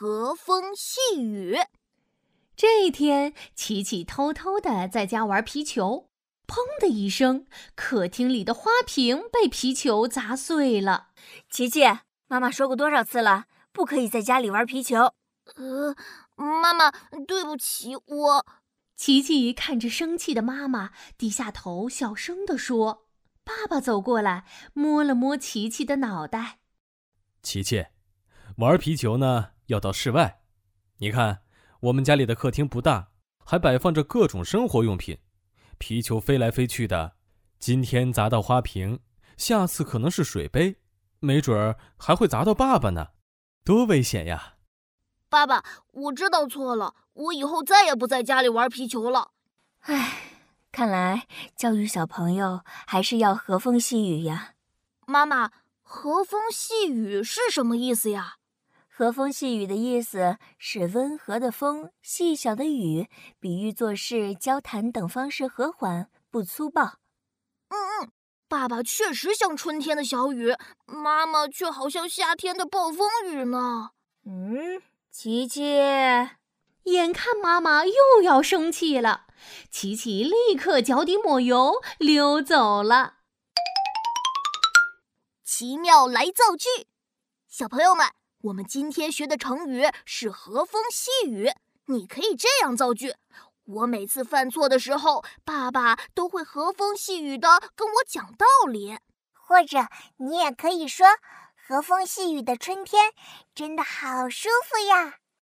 和风细雨。这一天，琪琪偷偷的在家玩皮球，砰的一声，客厅里的花瓶被皮球砸碎了。琪琪，妈妈说过多少次了，不可以在家里玩皮球。呃，妈妈，对不起，我。琪琪看着生气的妈妈，低下头，小声地说：“爸爸走过来，摸了摸琪琪的脑袋。琪琪，玩皮球呢，要到室外。你看，我们家里的客厅不大，还摆放着各种生活用品。皮球飞来飞去的，今天砸到花瓶，下次可能是水杯，没准儿还会砸到爸爸呢，多危险呀！”爸爸，我知道错了，我以后再也不在家里玩皮球了。唉，看来教育小朋友还是要和风细雨呀。妈妈，和风细雨是什么意思呀？和风细雨的意思是温和的风，细小的雨，比喻做事、交谈等方式和缓，不粗暴。嗯嗯，爸爸确实像春天的小雨，妈妈却好像夏天的暴风雨呢。嗯。琪琪，眼看妈妈又要生气了，琪琪立刻脚底抹油溜走了。奇妙来造句，小朋友们，我们今天学的成语是和风细雨。你可以这样造句：我每次犯错的时候，爸爸都会和风细雨的跟我讲道理。或者你也可以说。和风细雨的春天，真的好舒服呀。